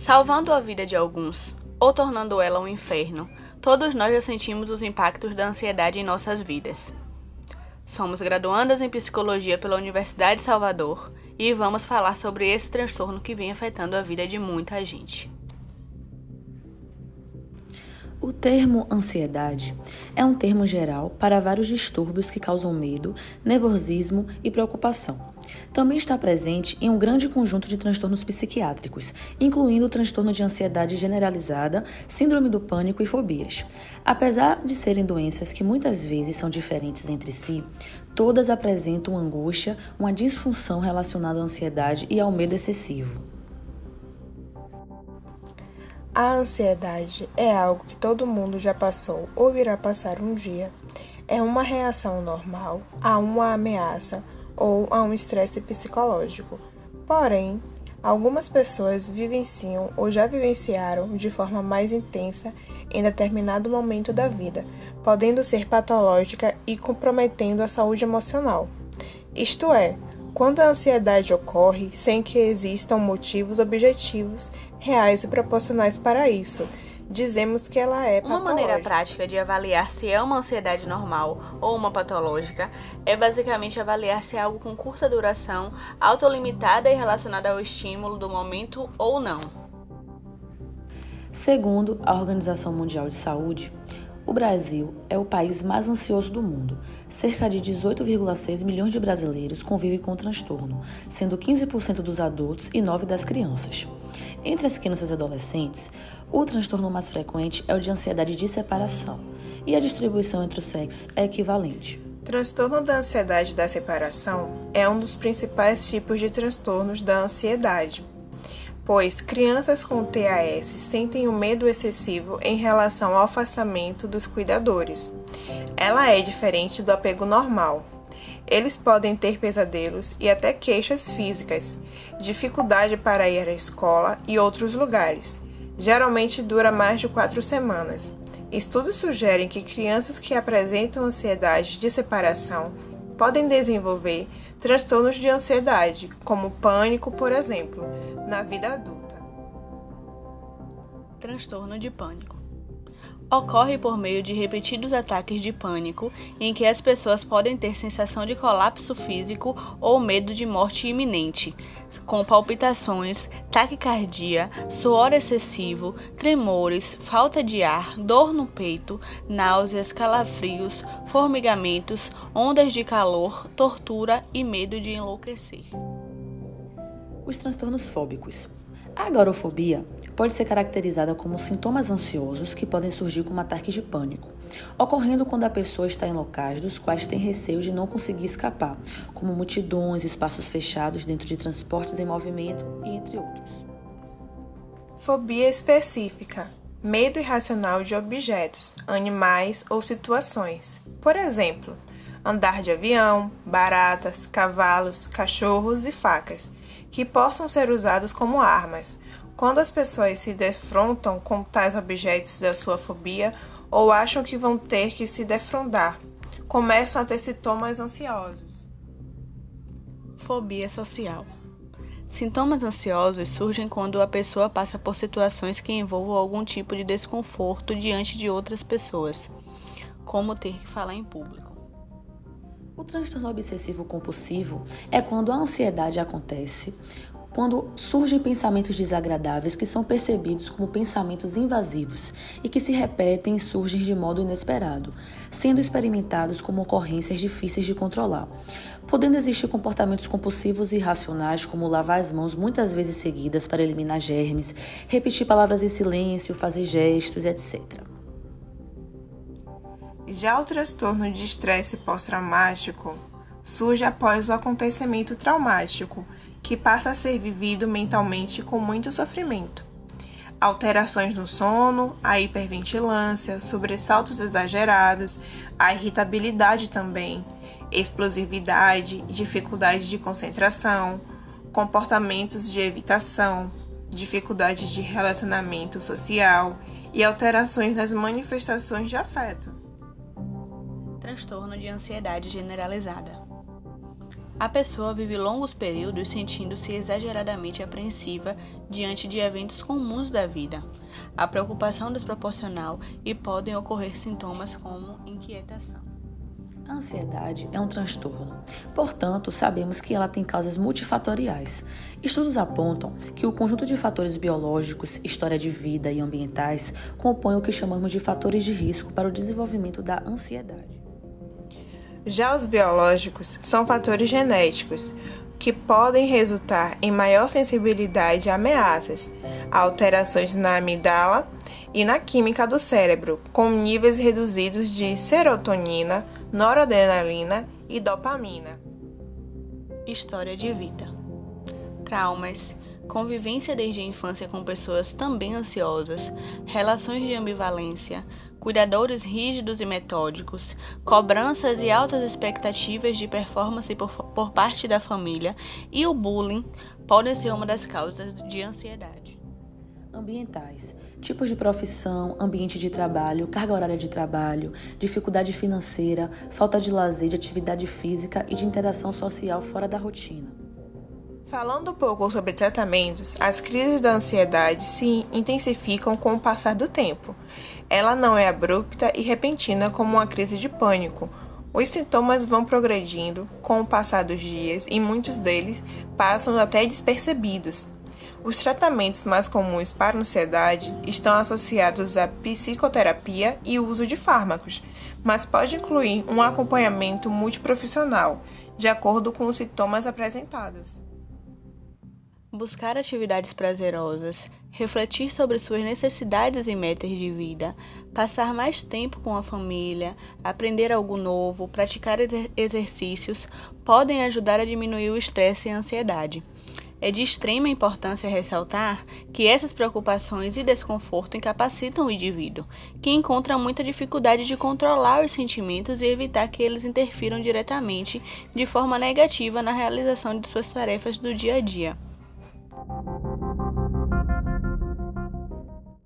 Salvando a vida de alguns, ou tornando ela um inferno, todos nós já sentimos os impactos da ansiedade em nossas vidas. Somos graduandas em psicologia pela Universidade de Salvador e vamos falar sobre esse transtorno que vem afetando a vida de muita gente. O termo ansiedade é um termo geral para vários distúrbios que causam medo, nervosismo e preocupação. Também está presente em um grande conjunto de transtornos psiquiátricos, incluindo o transtorno de ansiedade generalizada, síndrome do pânico e fobias. Apesar de serem doenças que muitas vezes são diferentes entre si, todas apresentam angústia, uma disfunção relacionada à ansiedade e ao medo excessivo. A ansiedade é algo que todo mundo já passou ou irá passar um dia. É uma reação normal a uma ameaça ou a um estresse psicológico. Porém, algumas pessoas vivenciam ou já vivenciaram de forma mais intensa em determinado momento da vida, podendo ser patológica e comprometendo a saúde emocional. Isto é, quando a ansiedade ocorre sem que existam motivos objetivos reais e proporcionais para isso. Dizemos que ela é patológica. Uma maneira prática de avaliar se é uma ansiedade normal ou uma patológica é basicamente avaliar se é algo com curta duração, autolimitada e relacionada ao estímulo do momento ou não. Segundo a Organização Mundial de Saúde, o Brasil é o país mais ansioso do mundo. Cerca de 18,6 milhões de brasileiros convivem com o transtorno, sendo 15% dos adultos e 9% das crianças. Entre as crianças e adolescentes, o transtorno mais frequente é o de ansiedade de separação, e a distribuição entre os sexos é equivalente. Transtorno da ansiedade da separação é um dos principais tipos de transtornos da ansiedade pois crianças com TAS sentem um medo excessivo em relação ao afastamento dos cuidadores. Ela é diferente do apego normal. Eles podem ter pesadelos e até queixas físicas, dificuldade para ir à escola e outros lugares. Geralmente dura mais de quatro semanas. Estudos sugerem que crianças que apresentam ansiedade de separação podem desenvolver transtornos de ansiedade, como pânico, por exemplo, na vida adulta. Transtorno de pânico ocorre por meio de repetidos ataques de pânico em que as pessoas podem ter sensação de colapso físico ou medo de morte iminente, com palpitações, taquicardia, suor excessivo, tremores, falta de ar, dor no peito, náuseas, calafrios, formigamentos, ondas de calor, tortura e medo de enlouquecer. Os transtornos fóbicos. A agorafobia pode ser caracterizada como sintomas ansiosos que podem surgir como ataques de pânico, ocorrendo quando a pessoa está em locais dos quais tem receio de não conseguir escapar, como multidões, espaços fechados dentro de transportes em movimento e entre outros. Fobia específica: medo irracional de objetos, animais ou situações. Por exemplo, andar de avião, baratas, cavalos, cachorros e facas, que possam ser usados como armas quando as pessoas se defrontam com tais objetos da sua fobia ou acham que vão ter que se defrondar, começam a ter sintomas ansiosos. Fobia social. Sintomas ansiosos surgem quando a pessoa passa por situações que envolvam algum tipo de desconforto diante de outras pessoas, como ter que falar em público. O transtorno obsessivo compulsivo é quando a ansiedade acontece quando surgem pensamentos desagradáveis que são percebidos como pensamentos invasivos e que se repetem e surgem de modo inesperado, sendo experimentados como ocorrências difíceis de controlar. Podendo existir comportamentos compulsivos e irracionais, como lavar as mãos muitas vezes seguidas para eliminar germes, repetir palavras em silêncio, fazer gestos, etc. Já o transtorno de estresse pós-traumático surge após o acontecimento traumático que passa a ser vivido mentalmente com muito sofrimento. Alterações no sono, a hiperventilância, sobressaltos exagerados, a irritabilidade também, explosividade, dificuldade de concentração, comportamentos de evitação, dificuldades de relacionamento social e alterações nas manifestações de afeto. Transtorno de ansiedade generalizada. A pessoa vive longos períodos sentindo-se exageradamente apreensiva diante de eventos comuns da vida. A preocupação desproporcional e podem ocorrer sintomas como inquietação. A ansiedade é um transtorno, portanto, sabemos que ela tem causas multifatoriais. Estudos apontam que o conjunto de fatores biológicos, história de vida e ambientais compõe o que chamamos de fatores de risco para o desenvolvimento da ansiedade. Já os biológicos são fatores genéticos, que podem resultar em maior sensibilidade a ameaças, alterações na amígdala e na química do cérebro, com níveis reduzidos de serotonina, noradrenalina e dopamina. História de vida: traumas, convivência desde a infância com pessoas também ansiosas, relações de ambivalência, cuidadores rígidos e metódicos, cobranças e altas expectativas de performance por, por parte da família e o bullying podem ser uma das causas de ansiedade. Ambientais tipos de profissão, ambiente de trabalho, carga horária de trabalho, dificuldade financeira, falta de lazer, de atividade física e de interação social fora da rotina. Falando um pouco sobre tratamentos, as crises da ansiedade se intensificam com o passar do tempo. Ela não é abrupta e repentina como uma crise de pânico. Os sintomas vão progredindo com o passar dos dias e muitos deles passam até despercebidos. Os tratamentos mais comuns para ansiedade estão associados à psicoterapia e o uso de fármacos, mas pode incluir um acompanhamento multiprofissional, de acordo com os sintomas apresentados. Buscar atividades prazerosas, refletir sobre suas necessidades e metas de vida, passar mais tempo com a família, aprender algo novo, praticar exercícios podem ajudar a diminuir o estresse e a ansiedade. É de extrema importância ressaltar que essas preocupações e desconforto incapacitam o indivíduo, que encontra muita dificuldade de controlar os sentimentos e evitar que eles interfiram diretamente de forma negativa na realização de suas tarefas do dia a dia.